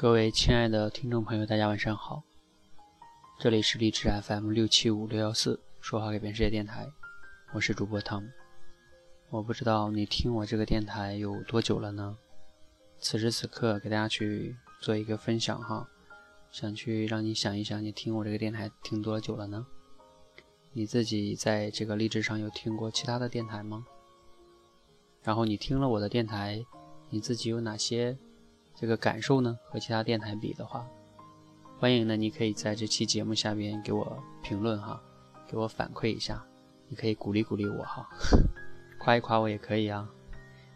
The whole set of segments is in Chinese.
各位亲爱的听众朋友，大家晚上好，这里是荔枝 FM 六七五六幺四，说话改变世界电台，我是主播汤。我不知道你听我这个电台有多久了呢？此时此刻给大家去做一个分享哈，想去让你想一想，你听我这个电台听多久了呢？你自己在这个荔枝上有听过其他的电台吗？然后你听了我的电台，你自己有哪些这个感受呢？和其他电台比的话，欢迎呢，你可以在这期节目下边给我评论哈，给我反馈一下，你可以鼓励鼓励我哈，夸一夸我也可以啊。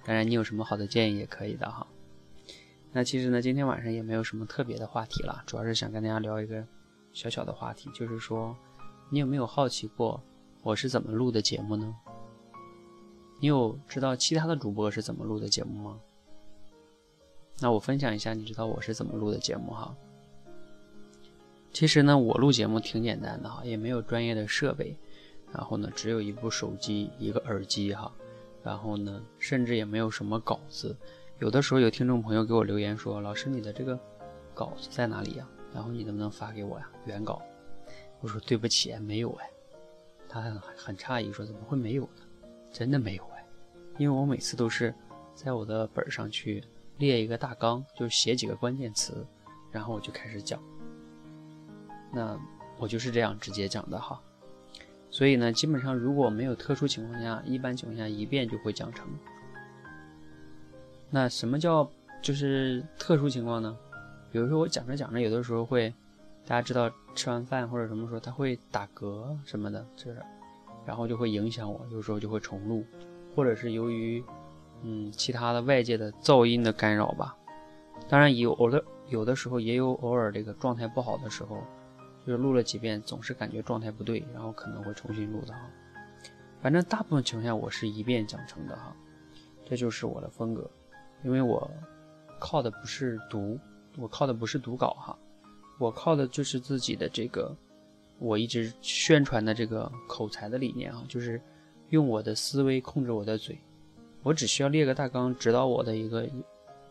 当然，你有什么好的建议也可以的哈。那其实呢，今天晚上也没有什么特别的话题了，主要是想跟大家聊一个小小的话题，就是说，你有没有好奇过我是怎么录的节目呢？你有知道其他的主播是怎么录的节目吗？那我分享一下，你知道我是怎么录的节目哈。其实呢，我录节目挺简单的哈，也没有专业的设备，然后呢，只有一部手机，一个耳机哈，然后呢，甚至也没有什么稿子。有的时候有听众朋友给我留言说：“老师，你的这个稿子在哪里呀？然后你能不能发给我呀？原稿？”我说：“对不起，没有哎。”他很很诧异说：“怎么会没有呢？真的没有。”因为我每次都是在我的本上去列一个大纲，就是写几个关键词，然后我就开始讲。那我就是这样直接讲的哈。所以呢，基本上如果没有特殊情况下，一般情况下一遍就会讲成。那什么叫就是特殊情况呢？比如说我讲着讲着，有的时候会，大家知道吃完饭或者什么时候他会打嗝什么的，就是，然后就会影响我，有时候就会重录。或者是由于，嗯，其他的外界的噪音的干扰吧。当然有偶的有的时候也有偶尔这个状态不好的时候，就是录了几遍总是感觉状态不对，然后可能会重新录的哈。反正大部分情况下我是一遍讲成的哈，这就是我的风格。因为我靠的不是读，我靠的不是读稿哈，我靠的就是自己的这个我一直宣传的这个口才的理念啊，就是。用我的思维控制我的嘴，我只需要列个大纲，指导我的一个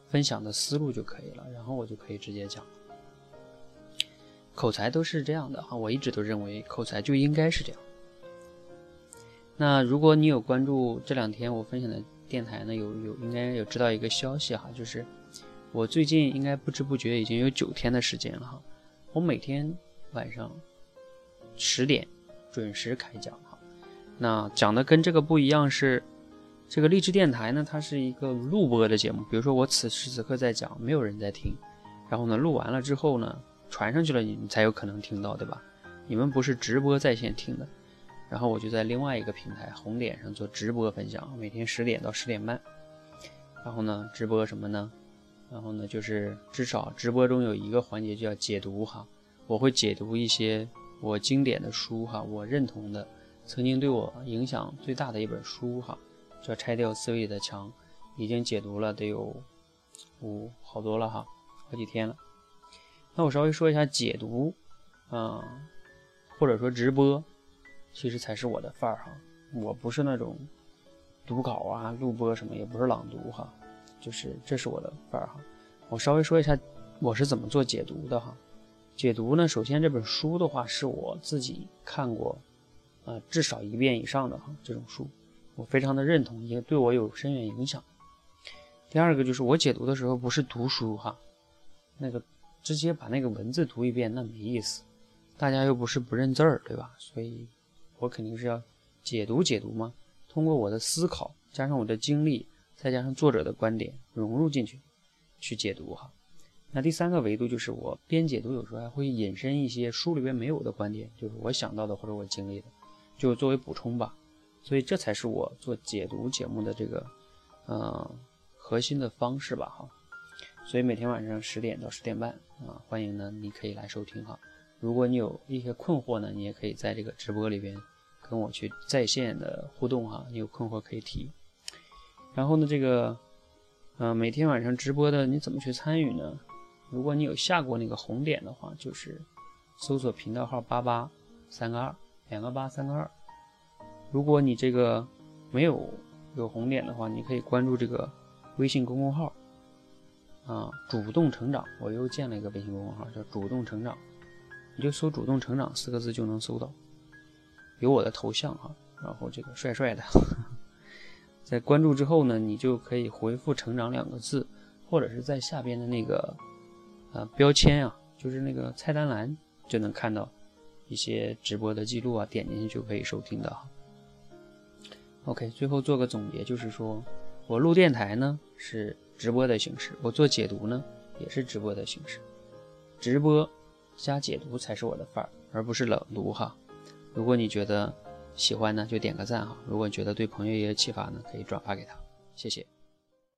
分享的思路就可以了，然后我就可以直接讲。口才都是这样的哈，我一直都认为口才就应该是这样。那如果你有关注这两天我分享的电台呢，有有应该有知道一个消息哈，就是我最近应该不知不觉已经有九天的时间了哈，我每天晚上十点准时开讲哈。那讲的跟这个不一样，是这个励志电台呢，它是一个录播的节目。比如说我此时此刻在讲，没有人在听，然后呢录完了之后呢传上去了，你们才有可能听到，对吧？你们不是直播在线听的。然后我就在另外一个平台红点上做直播分享，每天十点到十点半。然后呢直播什么呢？然后呢就是至少直播中有一个环节就要解读哈，我会解读一些我经典的书哈，我认同的。曾经对我影响最大的一本书，哈，叫《拆掉思维里的墙》，已经解读了得有五好多了哈，好几天了。那我稍微说一下解读，啊，或者说直播，其实才是我的范儿哈。我不是那种读稿啊、录播什么，也不是朗读哈，就是这是我的范儿哈。我稍微说一下我是怎么做解读的哈。解读呢，首先这本书的话是我自己看过。呃，至少一遍以上的哈，这种书，我非常的认同，也对我有深远影响。第二个就是我解读的时候不是读书哈，那个直接把那个文字读一遍那没意思，大家又不是不认字儿，对吧？所以，我肯定是要解读解读嘛，通过我的思考，加上我的经历，再加上作者的观点融入进去，去解读哈。那第三个维度就是我边解读有时候还会引申一些书里边没有的观点，就是我想到的或者我经历的。就作为补充吧，所以这才是我做解读节目的这个，呃，核心的方式吧，哈。所以每天晚上十点到十点半啊，欢迎呢，你可以来收听哈。如果你有一些困惑呢，你也可以在这个直播里边跟我去在线的互动哈。你有困惑可以提。然后呢，这个，呃，每天晚上直播的你怎么去参与呢？如果你有下过那个红点的话，就是搜索频道号八八三个二。两个八三个二，如果你这个没有有红点的话，你可以关注这个微信公众号，啊，主动成长，我又建了一个微信公众号，叫主动成长，你就搜“主动成长”四个字就能搜到，有我的头像哈，然后这个帅帅的，在关注之后呢，你就可以回复“成长”两个字，或者是在下边的那个呃标签啊，就是那个菜单栏就能看到一些直播的记录啊，点进去就可以收听的哈。OK，最后做个总结，就是说我录电台呢是。直播的形式，我做解读呢，也是直播的形式。直播加解读才是我的范儿，而不是冷读哈。如果你觉得喜欢呢，就点个赞哈。如果你觉得对朋友也有启发呢，可以转发给他，谢谢。